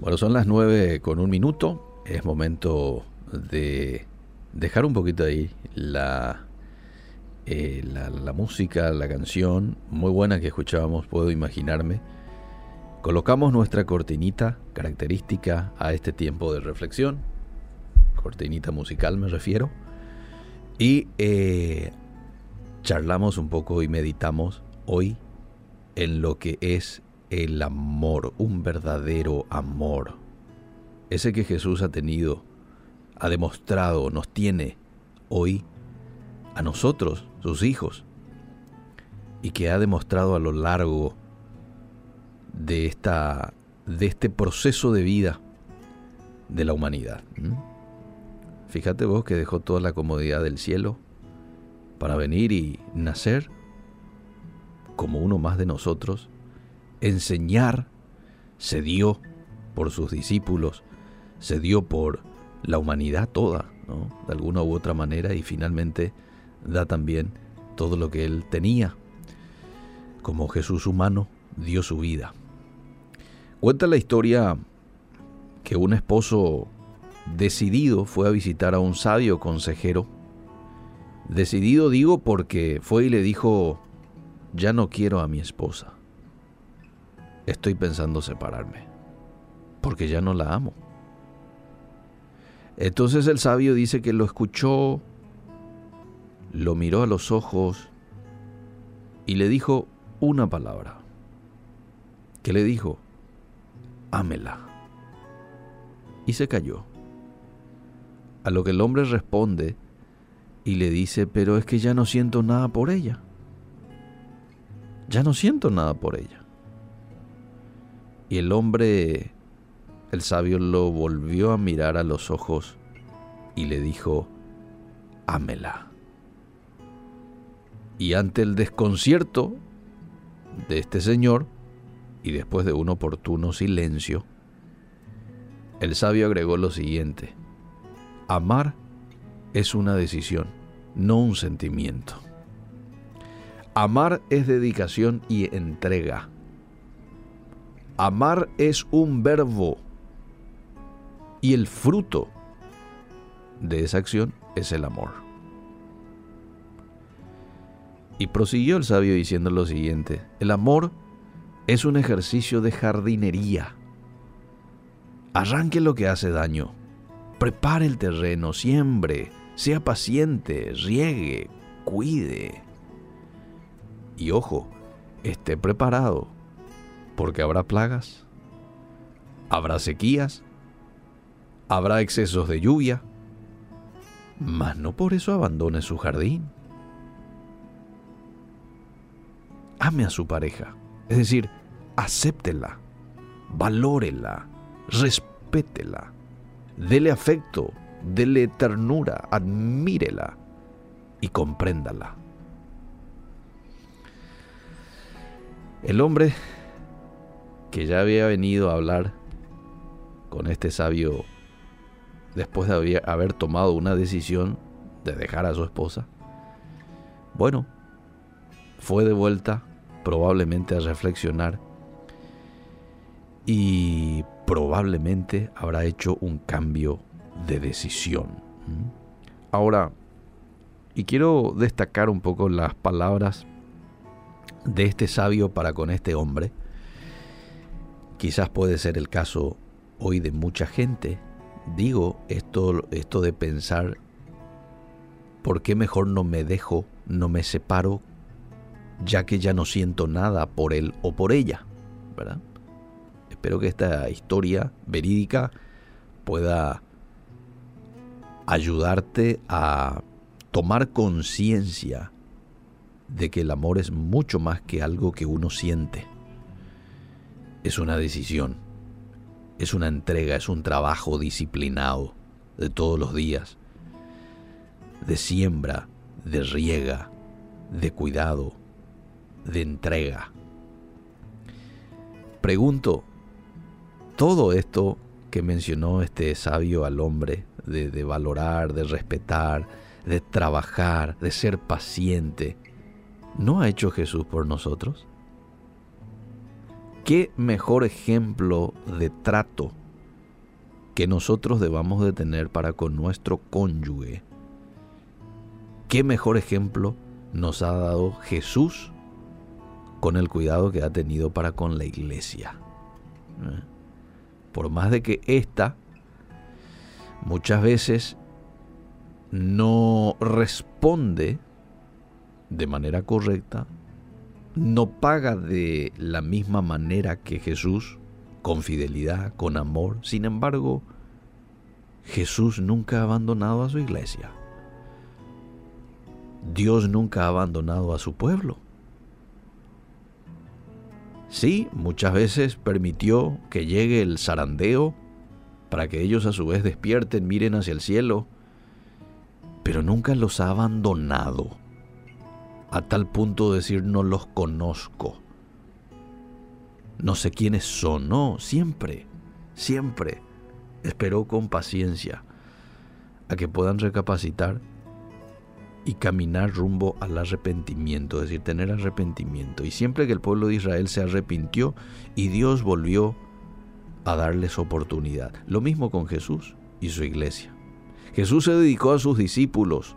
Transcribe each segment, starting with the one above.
Bueno, son las nueve con un minuto. Es momento de dejar un poquito ahí la, eh, la, la, música, la canción muy buena que escuchábamos, puedo imaginarme. Colocamos nuestra cortinita característica a este tiempo de reflexión, cortinita musical me refiero, y eh, charlamos un poco y meditamos hoy en lo que es el amor, un verdadero amor, ese que Jesús ha tenido ha demostrado, nos tiene hoy a nosotros, sus hijos, y que ha demostrado a lo largo de, esta, de este proceso de vida de la humanidad. Fíjate vos que dejó toda la comodidad del cielo para venir y nacer como uno más de nosotros, enseñar, se dio por sus discípulos, se dio por la humanidad toda, de alguna u otra manera, y finalmente da también todo lo que él tenía. Como Jesús humano dio su vida. Cuenta la historia que un esposo decidido fue a visitar a un sabio consejero. Decidido digo porque fue y le dijo, ya no quiero a mi esposa. Estoy pensando separarme, porque ya no la amo. Entonces el sabio dice que lo escuchó, lo miró a los ojos y le dijo una palabra. ¿Qué le dijo? Ámela. Y se cayó. A lo que el hombre responde y le dice, pero es que ya no siento nada por ella. Ya no siento nada por ella. Y el hombre el sabio lo volvió a mirar a los ojos y le dijo, ámela. Y ante el desconcierto de este señor, y después de un oportuno silencio, el sabio agregó lo siguiente, amar es una decisión, no un sentimiento. Amar es dedicación y entrega. Amar es un verbo y el fruto de esa acción es el amor. Y prosiguió el sabio diciendo lo siguiente, el amor es un ejercicio de jardinería. Arranque lo que hace daño, prepare el terreno, siembre, sea paciente, riegue, cuide. Y ojo, esté preparado, porque habrá plagas, habrá sequías, habrá excesos de lluvia, mas no por eso abandone su jardín. Ame a su pareja, es decir, acéptela, valórela, respétela, dele afecto, dele ternura, admírela y compréndala. El hombre que ya había venido a hablar con este sabio después de haber tomado una decisión de dejar a su esposa, bueno, fue de vuelta probablemente a reflexionar y probablemente habrá hecho un cambio de decisión. Ahora, y quiero destacar un poco las palabras de este sabio para con este hombre. Quizás puede ser el caso hoy de mucha gente digo esto, esto de pensar, ¿por qué mejor no me dejo, no me separo, ya que ya no siento nada por él o por ella? Espero que esta historia verídica pueda ayudarte a tomar conciencia de que el amor es mucho más que algo que uno siente. Es una decisión es una entrega, es un trabajo disciplinado de todos los días, de siembra, de riega, de cuidado, de entrega. Pregunto, todo esto que mencionó este sabio al hombre, de, de, valorar, de respetar, de trabajar, de ser paciente, ¿no ha hecho Jesús por nosotros? ¿Qué mejor ejemplo de trato que nosotros debamos de tener para con nuestro cónyuge, ¿qué mejor ejemplo nos ha dado Jesús con el cuidado que ha tenido para con la iglesia? ¿Eh? Por más de que ésta muchas veces no responde de manera correcta, no paga de la misma manera que Jesús, con fidelidad, con amor. Sin embargo, Jesús nunca ha abandonado a su iglesia. Dios nunca ha abandonado a su pueblo. Sí, muchas veces permitió que llegue el zarandeo para que ellos a su vez despierten, miren hacia el cielo, pero nunca los ha abandonado a tal punto de decir no los conozco. No sé quiénes son, no, siempre, siempre esperó con paciencia a que puedan recapacitar y caminar rumbo al arrepentimiento, es decir, tener arrepentimiento. Y siempre que el pueblo de Israel se arrepintió y Dios volvió a darles oportunidad. Lo mismo con Jesús y su iglesia. Jesús se dedicó a sus discípulos,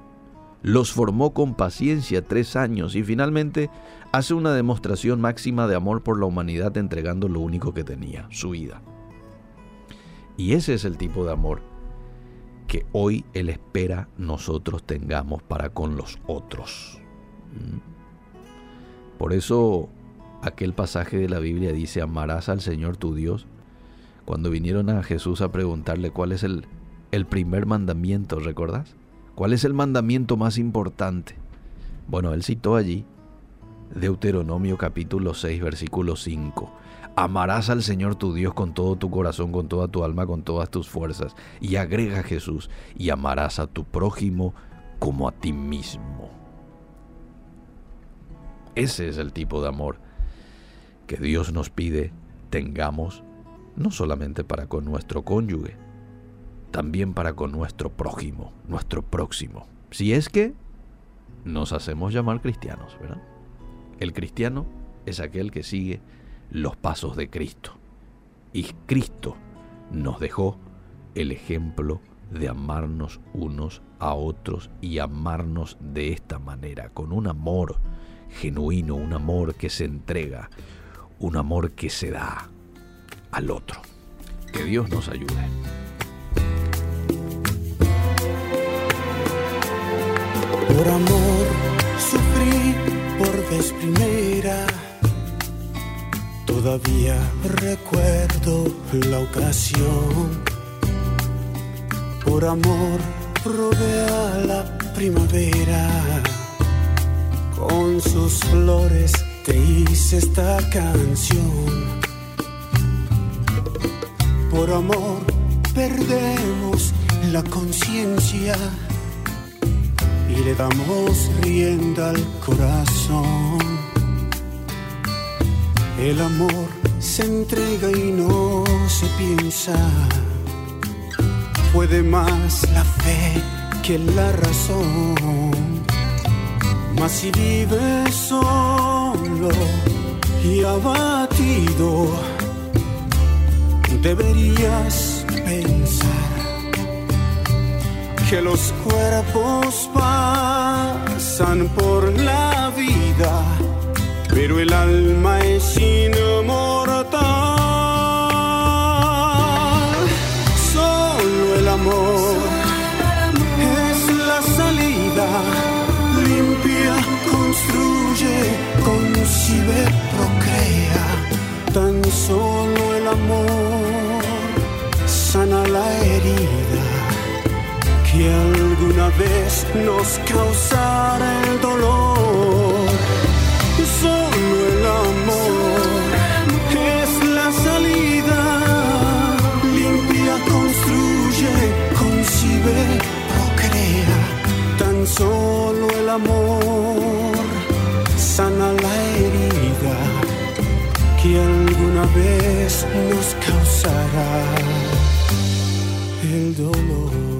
los formó con paciencia tres años y finalmente hace una demostración máxima de amor por la humanidad entregando lo único que tenía, su vida. Y ese es el tipo de amor que hoy Él espera nosotros tengamos para con los otros. ¿Mm? Por eso aquel pasaje de la Biblia dice, amarás al Señor tu Dios. Cuando vinieron a Jesús a preguntarle cuál es el, el primer mandamiento, ¿recordás? ¿Cuál es el mandamiento más importante? Bueno, él citó allí Deuteronomio capítulo 6, versículo 5. Amarás al Señor tu Dios con todo tu corazón, con toda tu alma, con todas tus fuerzas. Y agrega Jesús, y amarás a tu prójimo como a ti mismo. Ese es el tipo de amor que Dios nos pide tengamos, no solamente para con nuestro cónyuge, también para con nuestro prójimo, nuestro próximo. Si es que nos hacemos llamar cristianos, ¿verdad? El cristiano es aquel que sigue los pasos de Cristo. Y Cristo nos dejó el ejemplo de amarnos unos a otros y amarnos de esta manera, con un amor genuino, un amor que se entrega, un amor que se da al otro. Que Dios nos ayude. Por amor sufrí por vez primera. Todavía recuerdo la ocasión. Por amor robé a la primavera. Con sus flores te hice esta canción. Por amor perdemos la conciencia y le damos rienda al corazón. El amor se entrega y no se piensa. Puede más la fe que la razón. Mas si vives solo y abatido, deberías pensar que los cuerpos pasan por la vida, pero el alma es inmortal. Solo el amor es la salida, limpia, construye, concibe, procrea. Tan solo el amor sana la herida que alguna vez nos causara el dolor. Solo el amor es la salida, limpia, construye, concibe, procrea. Tan solo el amor sana la herida que alguna vez nos causará el dolor.